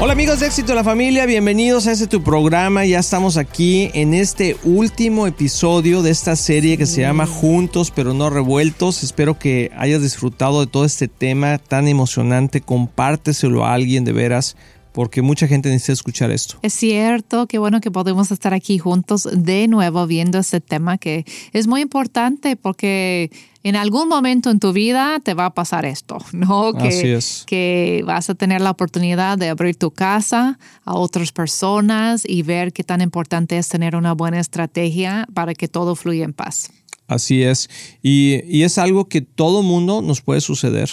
Hola amigos de Éxito en la Familia, bienvenidos a este tu programa. Ya estamos aquí en este último episodio de esta serie que se llama Juntos pero no revueltos. Espero que hayas disfrutado de todo este tema tan emocionante. Compárteselo a alguien de veras porque mucha gente necesita escuchar esto. Es cierto, qué bueno que podemos estar aquí juntos de nuevo viendo este tema que es muy importante porque en algún momento en tu vida te va a pasar esto, ¿no? Que, Así es. que vas a tener la oportunidad de abrir tu casa a otras personas y ver qué tan importante es tener una buena estrategia para que todo fluya en paz. Así es. Y, y es algo que todo mundo nos puede suceder.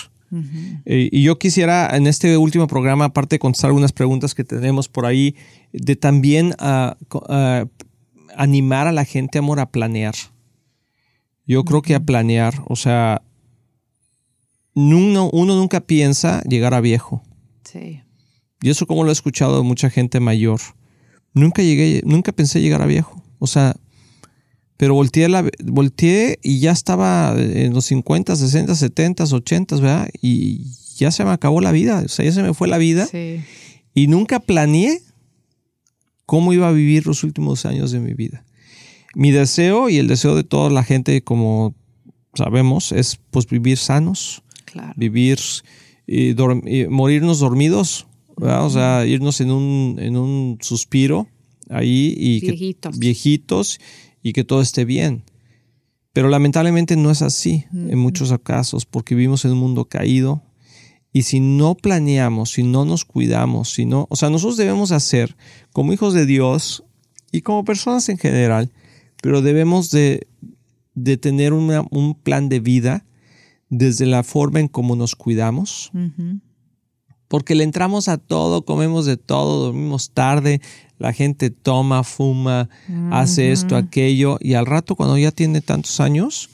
Eh, y yo quisiera en este último programa, aparte de contestar algunas preguntas que tenemos por ahí, de también ah, ah, animar a la gente, amor, a planear. Yo creo que a planear, o sea, uno, uno nunca piensa llegar a viejo. Sí. Y eso como lo he escuchado de mucha gente mayor. Nunca llegué, nunca pensé llegar a viejo. O sea, pero volteé, la, volteé y ya estaba en los 50, 60, 70, 80, ¿verdad? Y ya se me acabó la vida. O sea, ya se me fue la vida. Sí. Y nunca planeé cómo iba a vivir los últimos años de mi vida. Mi deseo y el deseo de toda la gente, como sabemos, es pues vivir sanos, Claro. vivir y, dorm- y morirnos dormidos, ¿verdad? o sea, irnos en un, en un suspiro ahí y que- Viejitos. Y que todo esté bien. Pero lamentablemente no es así en muchos casos porque vivimos en un mundo caído y si no planeamos, si no nos cuidamos, si no, o sea, nosotros debemos hacer como hijos de Dios y como personas en general, pero debemos de, de tener una- un plan de vida desde la forma en cómo nos cuidamos, Ujú. Porque le entramos a todo, comemos de todo, dormimos tarde, la gente toma, fuma, hace esto, aquello, y al rato cuando ya tiene tantos años,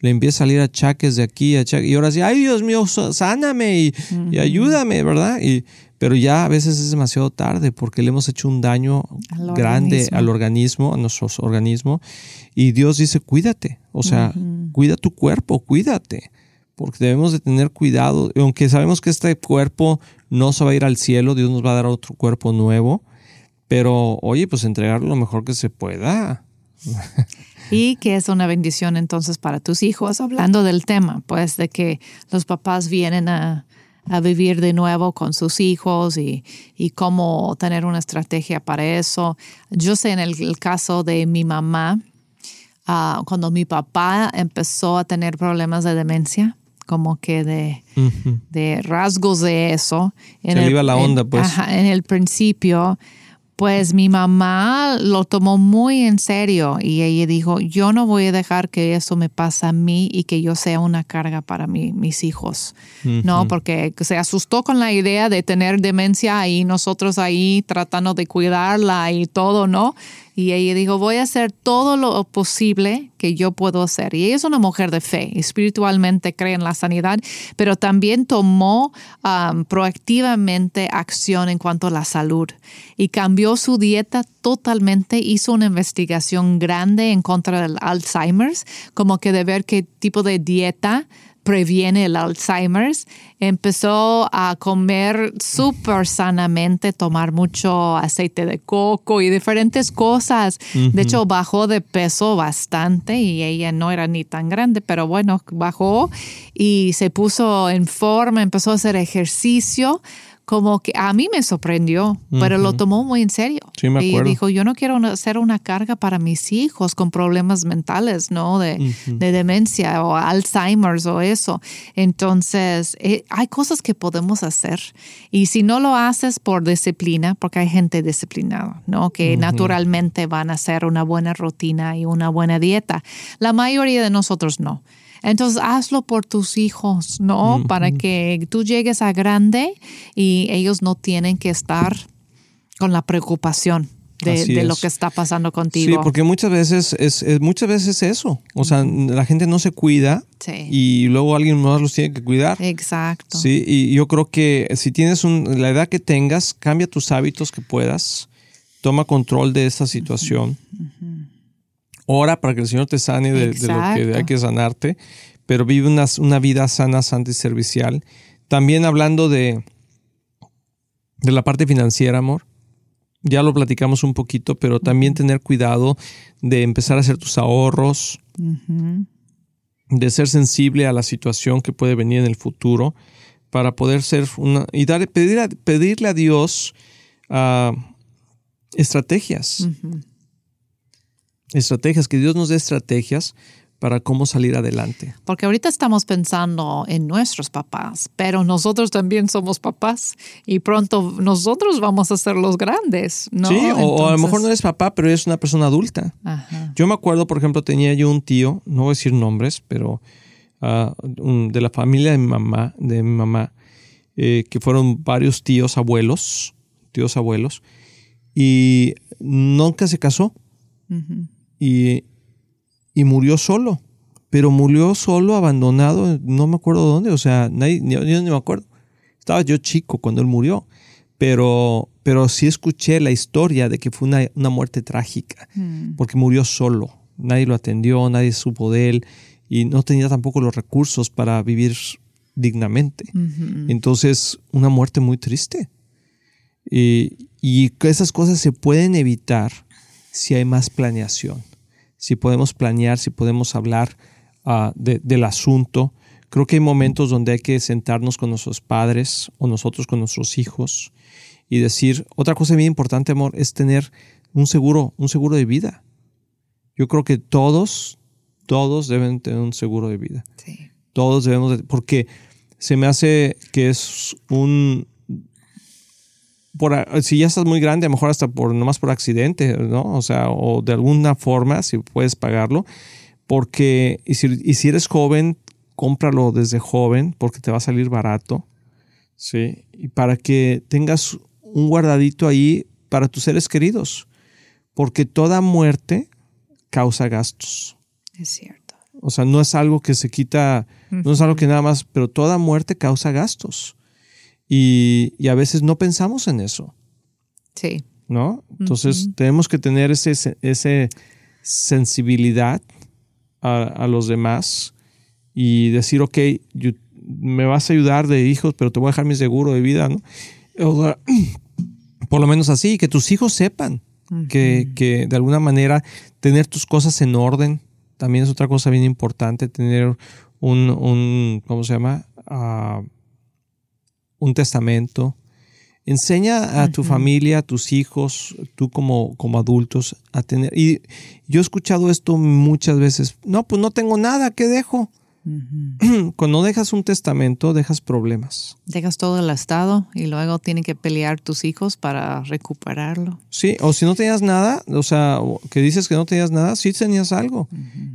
le empieza a salir achaques de aquí, achaques, y ahora sí, ay Dios mío, sáname y, y ayúdame, ¿verdad? Y, pero ya a veces es demasiado tarde porque le hemos hecho un daño Al grande organismo. al organismo, a nuestro organismo, y Dios dice, cuídate, o sea, cuida tu cuerpo, cuídate porque debemos de tener cuidado, aunque sabemos que este cuerpo no se va a ir al cielo, Dios nos va a dar otro cuerpo nuevo, pero oye, pues entregar lo mejor que se pueda. Y que es una bendición entonces para tus hijos, hablando del tema, pues de que los papás vienen a, vivir de nuevo con sus hijos y, cómo tener una estrategia para eso. Yo sé en el, el caso de mi mamá, ah, cuando mi papá empezó a tener problemas de demencia, como que de, de rasgos de eso. Se le iba la onda, en- pues. ajá, en el principio, pues mi mamá lo tomó muy en serio y ella dijo, yo no voy a dejar que eso me pase a mí y que yo sea una carga para mi- mis hijos, ¿no? Porque se asustó con la idea de tener demencia y nosotros ahí tratando de cuidarla y todo, ¿no? Y ella dijo, voy a hacer todo lo posible que yo puedo hacer. Y ella es una mujer de fe, espiritualmente cree en la sanidad, pero también tomó um, proactivamente acción en cuanto a la salud y cambió su dieta totalmente, hizo una investigación grande en contra del Alzheimer's, como que de ver qué tipo de dieta previene el Alzheimer's. Empezó a comer súper sanamente, tomar mucho aceite de coco y diferentes cosas. De hecho, bajó de peso bastante y ella no era ni tan grande, pero bueno, bajó y se puso en forma, empezó a hacer ejercicio. Como que a mí me sorprendió, pero lo tomó muy en serio. Sí, me y acuerdo. dijo, yo no quiero ser una carga para mis hijos con problemas mentales, ¿no? De, de demencia o Alzheimer's o eso. Entonces, eh, hay cosas que podemos hacer. Y si no lo haces por disciplina, porque hay gente disciplinada, ¿no? Que naturalmente van a hacer una buena rutina y una buena dieta. La mayoría de nosotros no. Entonces hazlo por tus hijos, ¿no? Para que tú llegues a grande y ellos no tienen que estar con la preocupación de, lo que está pasando contigo. Sí, porque muchas veces es, muchas veces eso. O sea, la gente no se cuida y luego alguien más los tiene que cuidar. Exacto. Sí, y yo creo que si tienes un, la edad que tengas, cambia tus hábitos que puedas, toma control de esta situación. Ora para que el Señor te sane de, lo que hay que sanarte, pero vive una, una vida sana, santa y servicial. También hablando de, de la parte financiera, amor ya lo platicamos un poquito, pero también tener cuidado de empezar a hacer tus ahorros, de ser sensible a la situación que puede venir en el futuro para poder ser una y pedir pedirle a Dios ah, estrategias. Estrategias, que Dios nos dé estrategias para cómo salir adelante. Porque ahorita estamos pensando en nuestros papás, pero nosotros también somos papás y pronto nosotros vamos a ser los grandes, ¿no? Sí, o, a lo mejor no eres papá, pero eres una persona adulta. Yo me acuerdo, por ejemplo, tenía yo un tío, no voy a decir nombres, pero ah, de la familia de mi mamá, de mi mamá, eh, que fueron varios tíos abuelos, tíos abuelos, y nunca se casó. Y y murió solo. Pero murió solo, abandonado, no me acuerdo dónde, o sea, nadie, yo, no me acuerdo. Estaba yo chico cuando él murió, pero, pero sí escuché la historia de que fue una, muerte trágica, mm. porque murió solo. Nadie lo atendió, nadie supo de él y no tenía tampoco los recursos para vivir dignamente. Entonces, una muerte muy triste. Y, y esas cosas se pueden evitar si hay más planeación si podemos planear, si podemos hablar ah, del asunto. Creo que hay momentos donde hay que sentarnos con nuestros padres o nosotros con nuestros hijos y decir, otra cosa bien importante, amor, es tener un seguro, un seguro de vida. Yo creo que todos, todos deben tener un seguro de vida. Todos debemos, porque se me hace que es un, si ya estás muy grande, a lo mejor hasta por nomás por accidente, ¿no? O sea, o de alguna forma, si puedes pagarlo, porque, y si, eres joven, cómpralo desde joven, porque te va a salir barato, ¿sí? Y para que tengas un guardadito ahí para tus seres queridos, porque toda muerte causa gastos. Es cierto. O sea, no es algo que se quita, no es algo que nada más, pero toda muerte causa gastos. Y, a veces no pensamos en eso. Sí. ¿No? Entonces tenemos que tener ese, ese sensibilidad a, los demás y decir, ok, me vas a ayudar de hijos, pero te voy a dejar mi seguro de vida, ¿no? por lo menos así, que tus hijos sepan que, que, de alguna manera tener tus cosas en orden también es otra cosa bien importante, tener un, un ¿cómo se llama? Uh, un testamento. Enseña a tu familia, a tus hijos, tú como, como adultos, a tener... Y yo he escuchado esto muchas veces. No, pues no tengo nada, ¿qué dejo? Cuando dejas un testamento, dejas problemas. Dejas todo el estado y luego tienen que pelear tus hijos para recuperarlo. Sí, o si no tenías nada, o sea, que dices que no tenías nada, sí tenías algo.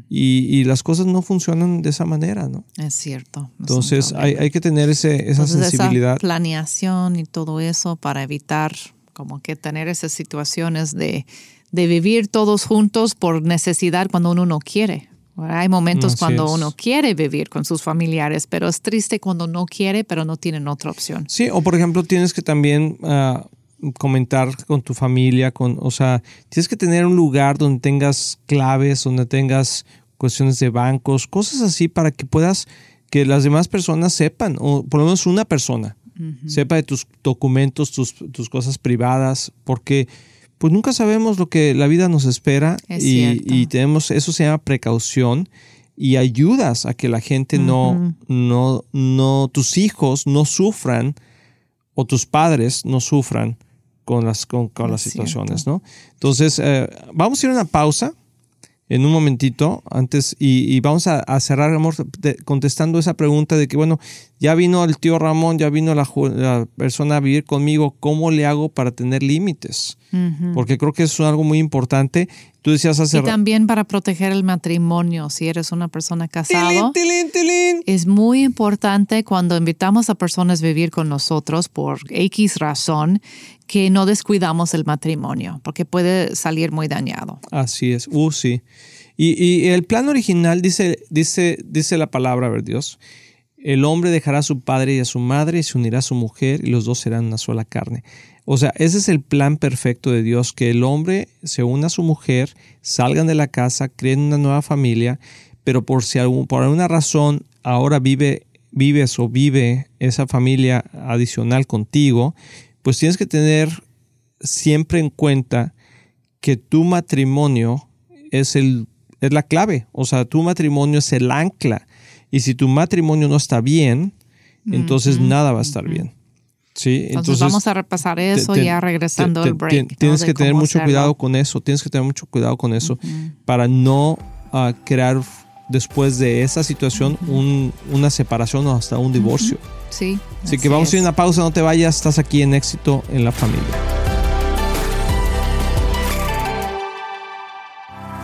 y, las cosas no funcionan de esa manera, ¿no? Es cierto. Entonces hay, que tener ese, esa sensibilidad. Esa planeación y todo eso para evitar como que tener esas situaciones de, de vivir todos juntos por necesidad cuando uno no quiere. Hay momentos cuando uno quiere vivir con sus familiares, pero es triste cuando no quiere, pero no tienen otra opción. Sí, o por ejemplo tienes que también ah, comentar con tu familia, con, o sea, tienes que tener un lugar donde tengas claves, donde tengas cuestiones de bancos, cosas así para que puedas que las demás personas sepan, o por lo menos una persona, sepa de tus documentos, tus, tus cosas privadas, porque pues nunca sabemos lo que la vida nos espera y, tenemos, eso se llama precaución y ayudas a que la gente no, no, no, tus hijos no sufran o tus padres no sufran con las, con, las situaciones, ¿no? Entonces, eh, vamos a ir a una pausa en un momentito antes y, vamos a, cerrar, amor, contestando esa pregunta de que, bueno, ya vino el tío Ramón, ya vino la, persona a vivir conmigo, ¿cómo le hago para tener límites? Porque creo que eso es algo muy importante Tú decías hace Y también para proteger el matrimonio, si eres una persona casada. Es muy importante cuando invitamos a personas a vivir con nosotros por X razón que no descuidamos el matrimonio, porque puede salir muy dañado. Así es, uh, sí. Y, y el plan original dice, dice, dice la palabra, a ver Dios, el hombre dejará a su padre y a su madre y se unirá a su mujer y los dos serán una sola carne. O sea, ese es el plan perfecto de Dios, que el hombre se una a su mujer, salgan de la casa, creen una nueva familia, pero por si algún, por alguna razón ahora vive, vives o vive esa familia adicional contigo, pues tienes que tener siempre en cuenta que tu matrimonio es, el, es la clave, o sea, tu matrimonio es el ancla. Y si tu matrimonio no está bien, entonces nada va a estar bien. Sí, entonces, vamos a repasar eso ya regresando al break. Tienes que tener mucho cuidado con eso, tienes que tener mucho cuidado con eso para no ah, crear después de esa situación una separación o hasta un divorcio. Sí. Así, que vamos a ir a una pausa, no te vayas, estás aquí en éxito en la familia.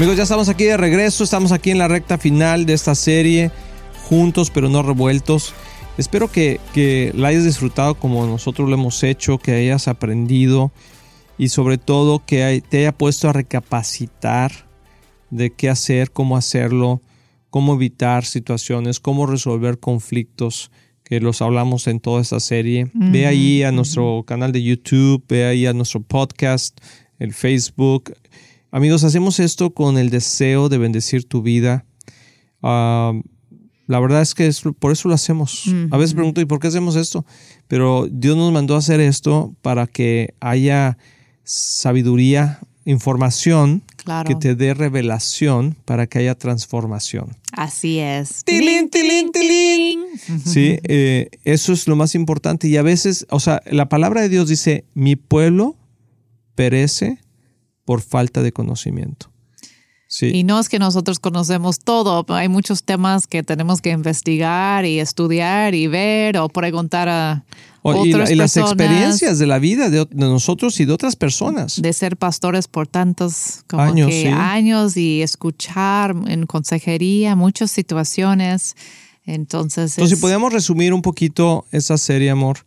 Amigos, ya estamos aquí de regreso, estamos aquí en la recta final de esta serie, juntos pero no revueltos. Espero que, la hayas disfrutado como nosotros lo hemos hecho, que hayas aprendido y sobre todo que te haya puesto a recapacitar de qué hacer, cómo hacerlo, cómo evitar situaciones, cómo resolver conflictos que los hablamos en toda esta serie. Ve ahí a nuestro canal de YouTube, ve ahí a nuestro podcast, el Facebook. Amigos, hacemos esto con el deseo de bendecir tu vida. Ah, la verdad es que por eso lo hacemos. A veces pregunto, ¿y por qué hacemos esto? Pero Dios nos mandó a hacer esto para que haya sabiduría, información que te dé revelación para que haya transformación. Así es. ¡Tilín, tilín, tilín! Sí, eh, eso es lo más importante. Y a veces, o sea, la palabra de Dios dice, mi pueblo perece por falta de conocimiento. Sí. Y no es que nosotros conocemos todo, hay muchos temas que tenemos que investigar y estudiar y ver o preguntar a otras y, y las experiencias de la vida de, nosotros y de otras personas. De ser pastores por tantos años, años y escuchar en consejería muchas situaciones. Entonces, Entonces si podemos resumir un poquito esa serie, amor,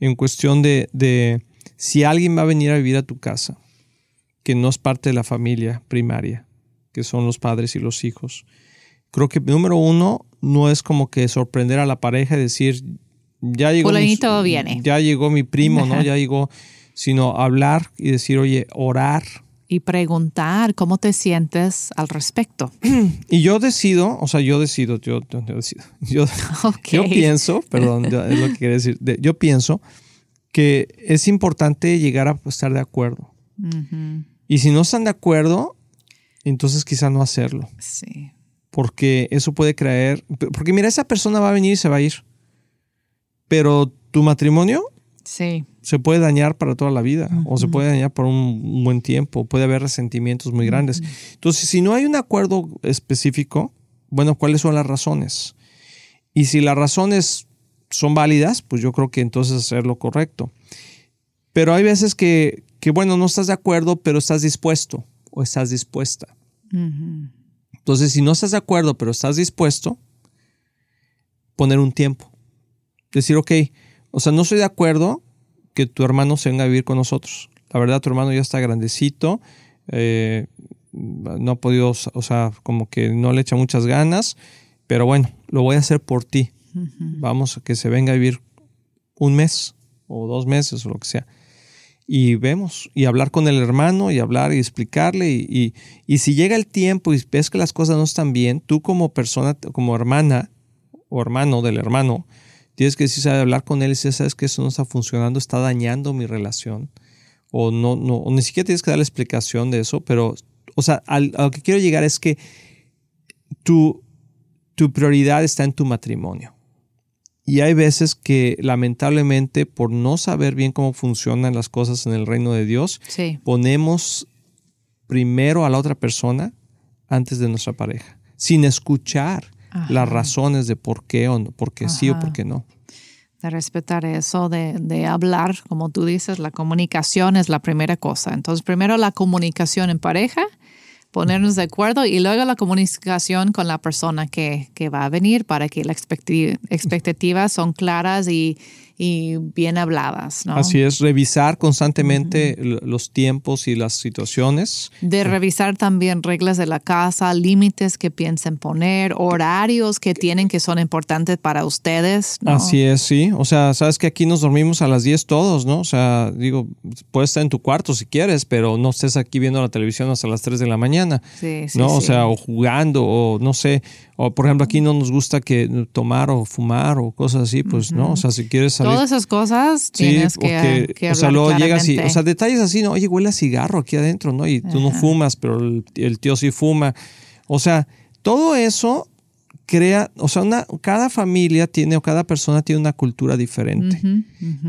en cuestión de, de si alguien va a venir a vivir a tu casa que no es parte de la familia primaria, que son los padres y los hijos. Creo que número uno no es como que sorprender a la pareja y decir, ya llegó, mi, viene. ya llegó mi primo, ¿no? Ya llegó, sino hablar y decir, oye, orar. Y preguntar cómo te sientes al respecto. Y yo decido, o sea, yo decido, yo, yo decido, yo, yo pienso, perdón, es lo que quiero decir, yo pienso que es importante llegar a estar de acuerdo. Y si no están de acuerdo, entonces quizá no hacerlo. Sí. Porque eso puede creer. Porque mira, esa persona va a venir y se va a ir. Pero tu matrimonio sí. se puede dañar para toda la vida o se puede dañar por un buen tiempo. Puede haber resentimientos muy grandes. Entonces, si no hay un acuerdo específico, bueno, ¿cuáles son las razones? Y si las razones son válidas, pues yo creo que entonces hacer lo correcto. Pero hay veces que, que, bueno, no estás de acuerdo, pero estás dispuesto o estás dispuesta. Entonces, si no estás de acuerdo, pero estás dispuesto, poner un tiempo. Decir, ok, o sea, no estoy de acuerdo que tu hermano se venga a vivir con nosotros. La verdad, tu hermano ya está grandecito, eh, no ha podido, o sea, como que no le echa muchas ganas, pero bueno, lo voy a hacer por ti. Vamos a que se venga a vivir un mes o dos meses o lo que sea. Y vemos, y hablar con el hermano, y hablar y explicarle. Y, y, si llega el tiempo y ves que las cosas no están bien, tú como persona, como hermana o hermano del hermano, tienes que decir, hablar con él y decir, sabes que eso no está funcionando, está dañando mi relación. O no, no, o ni siquiera tienes que dar la explicación de eso, pero o sea, a lo que quiero llegar es que tu, tu prioridad está en tu matrimonio. Y hay veces que lamentablemente por no saber bien cómo funcionan las cosas en el reino de Dios, ponemos primero a la otra persona antes de nuestra pareja, sin escuchar las razones de por qué o por qué sí o por qué no. De respetar eso, de, de, hablar, como tú dices, la comunicación es la primera cosa. Entonces, primero la comunicación en pareja ponernos de acuerdo y luego la comunicación con la persona que, que va a venir para que las expectativas son claras y, y bien habladas. ¿no? Así es, revisar constantemente los tiempos y las situaciones. De revisar también reglas de la casa, límites que piensen poner, horarios que tienen que son importantes para ustedes. ¿no? Así es, sí. O sea, sabes que aquí nos dormimos a las 10 todos, ¿no? O sea, digo, puedes estar en tu cuarto si quieres, pero no estés aquí viendo la televisión hasta las 3 de la mañana. Sí, sí, ¿no? O sea, o jugando, o no sé, o por ejemplo, aquí no nos gusta que tomar o fumar o cosas así, pues no, o sea, si quieres salir. Todas esas cosas tienes que, que, O sea, luego llegas y, o sea, detalles así, ¿no? Oye, huele a cigarro aquí adentro, ¿no? Y tú no fumas, pero el, tío sí fuma. O sea, todo eso crea, o sea, una, cada familia tiene o cada persona tiene una cultura diferente.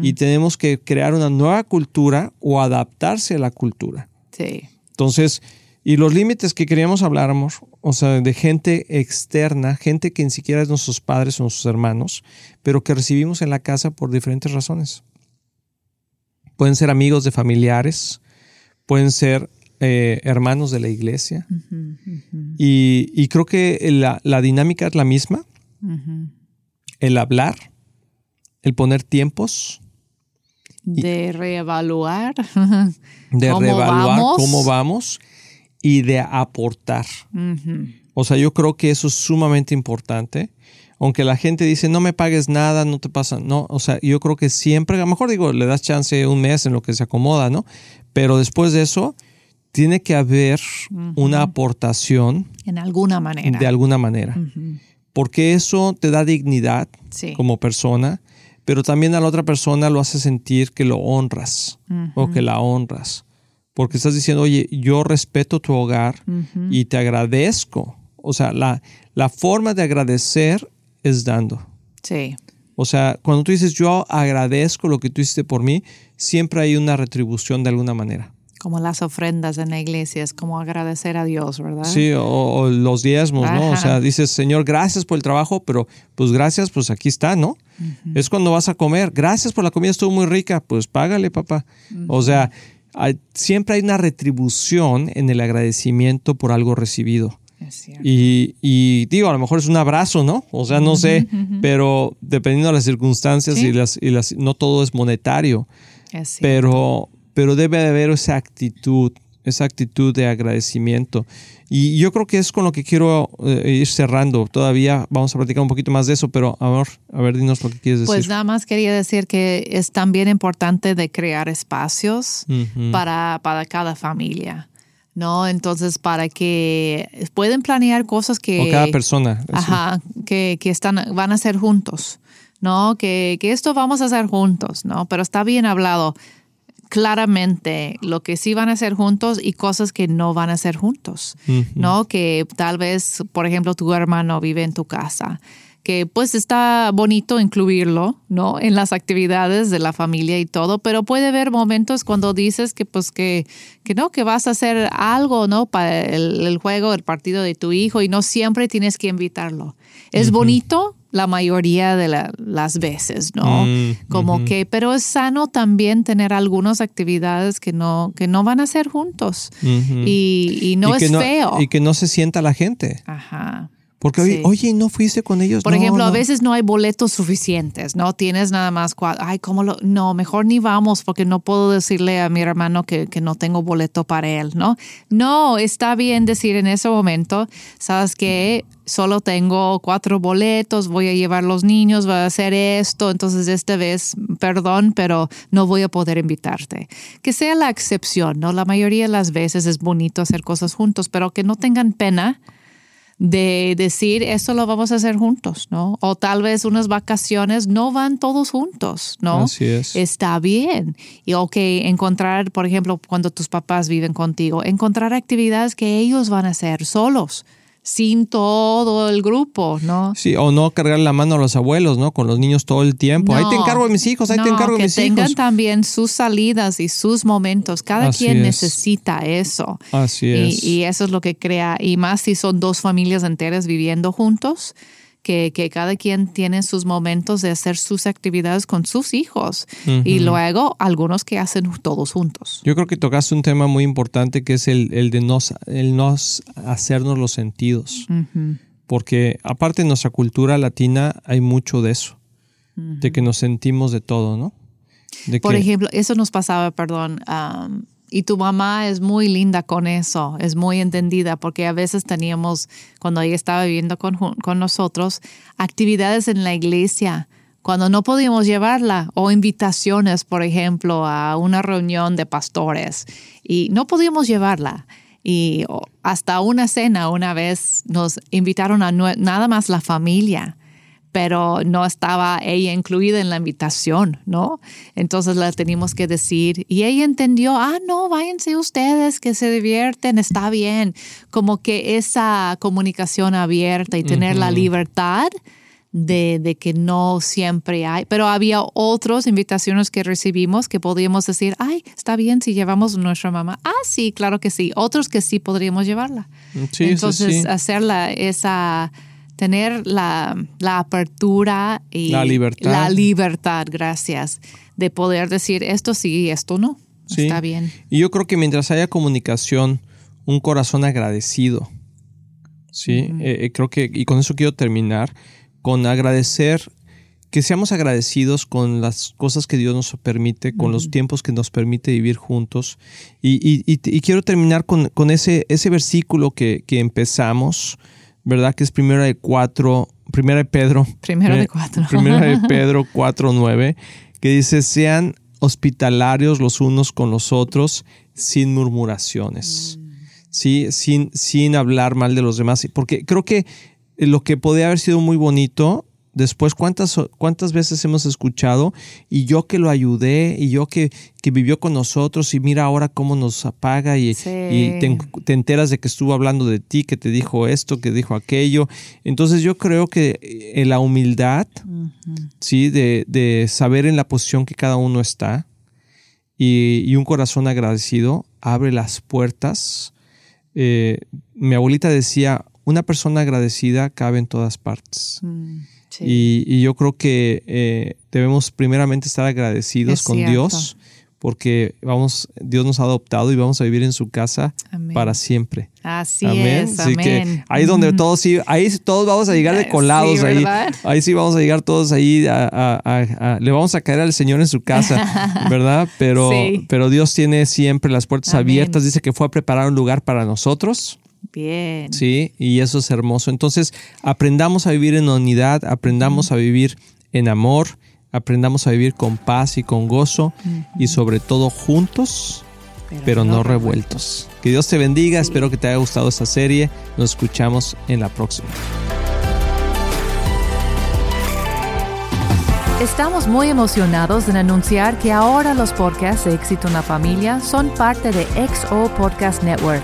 Y tenemos que crear una nueva cultura o adaptarse a la cultura. Sí. Entonces, y los límites que queríamos hablar, amor, o sea, de gente externa, gente que ni siquiera es nuestros padres o nuestros hermanos, pero que recibimos en la casa por diferentes razones. Pueden ser amigos de familiares, pueden ser eh, hermanos de la iglesia. Y, creo que la, dinámica es la misma. El hablar, el poner tiempos. De reevaluar. De reevaluar cómo vamos y de aportar. O sea, yo creo que eso es sumamente importante. Aunque la gente dice, no me pagues nada, no te pasa, no, o sea, yo creo que siempre, a lo mejor digo, le das chance un mes en lo que se acomoda, ¿no? Pero después de eso, tiene que haber una aportación. En alguna manera. De alguna manera. Porque eso te da dignidad como persona, pero también a la otra persona lo hace sentir que lo honras o que la honras porque estás diciendo, oye, yo respeto tu hogar y te agradezco. O sea, la, la forma de agradecer es dando. Sí. O sea, cuando tú dices, yo agradezco lo que tú hiciste por mí, siempre hay una retribución de alguna manera. Como las ofrendas en la iglesia, es como agradecer a Dios, ¿verdad? Sí, o, los diezmos, ¿no? O sea, dices, Señor, gracias por el trabajo, pero pues gracias, pues aquí está, ¿no? Es cuando vas a comer, gracias por la comida, estuvo muy rica, pues págale, papá. O sea, siempre hay una retribución en el agradecimiento por algo recibido. Y, digo, a lo mejor es un abrazo, ¿no? O sea, no sé, pero dependiendo de las circunstancias y, las, y las, no todo es monetario. pero, pero debe de haber esa actitud, esa actitud de agradecimiento. Y yo creo que es con lo que quiero eh, ir cerrando. Todavía vamos a platicar un poquito más de eso, pero a ver, a ver, dinos lo que quieres decir. Pues nada más quería decir que es también importante de crear espacios para, para cada familia. ¿no? Entonces, para que pueden planear cosas que... O cada persona. Ajá, que, que, están, van a ser juntos, ¿no? Que, que esto vamos a hacer juntos, ¿no? Pero está bien hablado claramente lo que sí van a hacer juntos y cosas que no van a hacer juntos, ¿no? Que tal vez, por ejemplo, tu hermano vive en tu casa, que pues está bonito incluirlo, ¿no? En las actividades de la familia y todo, pero puede haber momentos cuando dices que pues que, que no, que vas a hacer algo, ¿no? Para el, juego, el partido de tu hijo y no siempre tienes que invitarlo. Es bonito, la mayoría de las veces, ¿no? Mm, Como que, pero es sano también tener algunas actividades que no, que no van a ser juntos y, no es feo. Y que no se sienta la gente. Ajá. Porque, oye, Sí. oye, ¿no fuiste con ellos? Por No, ejemplo, a veces no hay boletos suficientes, ¿no? Tienes nada más cuatro. Ay, ¿cómo lo.? No, mejor ni vamos porque no puedo decirle a mi hermano que, que no tengo boleto para él, ¿no? No, está bien decir en ese momento, ¿sabes qué? Solo tengo cuatro boletos, voy a llevar los niños, voy a hacer esto, entonces esta vez, perdón, pero no voy a poder invitarte. Que sea la excepción, ¿no? La mayoría de las veces es bonito hacer cosas juntos, pero que no tengan pena de decir esto lo vamos a hacer juntos, ¿no? O tal vez unas vacaciones no van todos juntos, ¿no? Así es. Está bien. Y ok, encontrar, por ejemplo, cuando tus papás viven contigo, encontrar actividades que ellos van a hacer solos, sin todo el grupo, ¿no? Sí, o no cargar la mano a los abuelos, ¿no? Con los niños todo el tiempo. ahí te encargo de mis hijos, ahí te encargo de que mis tengan hijos. también sus salidas y sus momentos. Cada Así quien es. necesita eso. Así es. Y, y eso es lo que crea, y más si son dos familias enteras viviendo juntos, que, que cada quien tiene sus momentos de hacer sus actividades con sus hijos. Y luego algunos que hacen todos juntos. Yo creo que tocaste un tema muy importante que es el, el de nos, el nos hacernos los sentidos. Porque aparte en nuestra cultura latina hay mucho de eso, de que nos sentimos de todo, ¿no? De Por que- ejemplo, eso nos pasaba, perdón, am, y tu mamá es muy linda con eso, es muy entendida, porque a veces teníamos, cuando ella estaba viviendo con, con nosotros, actividades en la iglesia, cuando no podíamos llevarla, o invitaciones, por ejemplo, a una reunión de pastores, y no podíamos llevarla. Y hasta una cena una vez nos invitaron a nada más la familia pero no estaba ella incluida en la invitación, ¿no? Entonces la teníamos que decir y ella entendió, ah, no, váyanse ustedes, que se divierten, está bien. Como que esa comunicación abierta y tener la libertad de, de que no siempre hay, pero había otras invitaciones que recibimos que podíamos decir, ay, está bien si llevamos a nuestra mamá. Ah, sí, claro que sí. Otros que sí podríamos llevarla. Sí, sí, Entonces, sí. hacerla esa tener la, la apertura y La libertad. la libertad, gracias, de poder decir esto sí y esto no. Sí. Está bien. Y yo creo que mientras haya comunicación, un corazón agradecido, ¿sí? Eh, eh, creo que, y con eso quiero terminar, con agradecer, que seamos agradecidos con las cosas que Dios nos permite, con los tiempos que nos permite vivir juntos. Y, y- y- y quiero terminar con, con ese, ese versículo que, que empezamos, ¿verdad? Que es primera de cuatro, primera de Pedro. Primero de cuatro. Primera de Pedro 4, 9, que dice, sean hospitalarios los unos con los otros sin murmuraciones, ¿sí? sin, sin hablar mal de los demás. Porque creo que lo que podría haber sido muy bonito, después, ¿cuántas, cuántas veces hemos escuchado? Y yo que lo ayudé, y yo que, que vivió con nosotros, y mira ahora cómo nos apaga, y, Sí. y te, te enteras de que estuvo hablando de ti, que te dijo esto, que dijo aquello. Entonces yo creo que eh, la humildad, ¿sí? De, de saber en la posición que cada uno está y, y un corazón agradecido abre las puertas. Eh, mi abuelita decía, una persona agradecida cabe en todas partes. Mm, sí. Y, y yo creo que eh, debemos primeramente estar agradecidos Es con cierto. Dios porque vamos, Dios nos ha adoptado y vamos a vivir en su casa Amén. para siempre. Así Amén. es, Así que amén. ahí donde Mm. todos sí, ahí todos vamos a llegar de Sí, colados ahí. Ahí sí vamos a llegar todos ahí a, a- a- a- le vamos a caer al Señor en su casa, ¿verdad? Pero, Sí. pero Dios tiene siempre las puertas Amén. abiertas. Dice que fue a preparar un lugar para nosotros. Bien. Sí, y eso es hermoso. Entonces, aprendamos a vivir en unidad, aprendamos a vivir en amor, aprendamos a vivir con paz y con gozo y sobre todo juntos, pero no revueltos. Que Dios te bendiga, espero que te haya gustado esta serie. Nos escuchamos en la próxima. Estamos muy emocionados en anunciar que ahora los podcasts de Éxito en la Familia son parte de XO Podcast Network,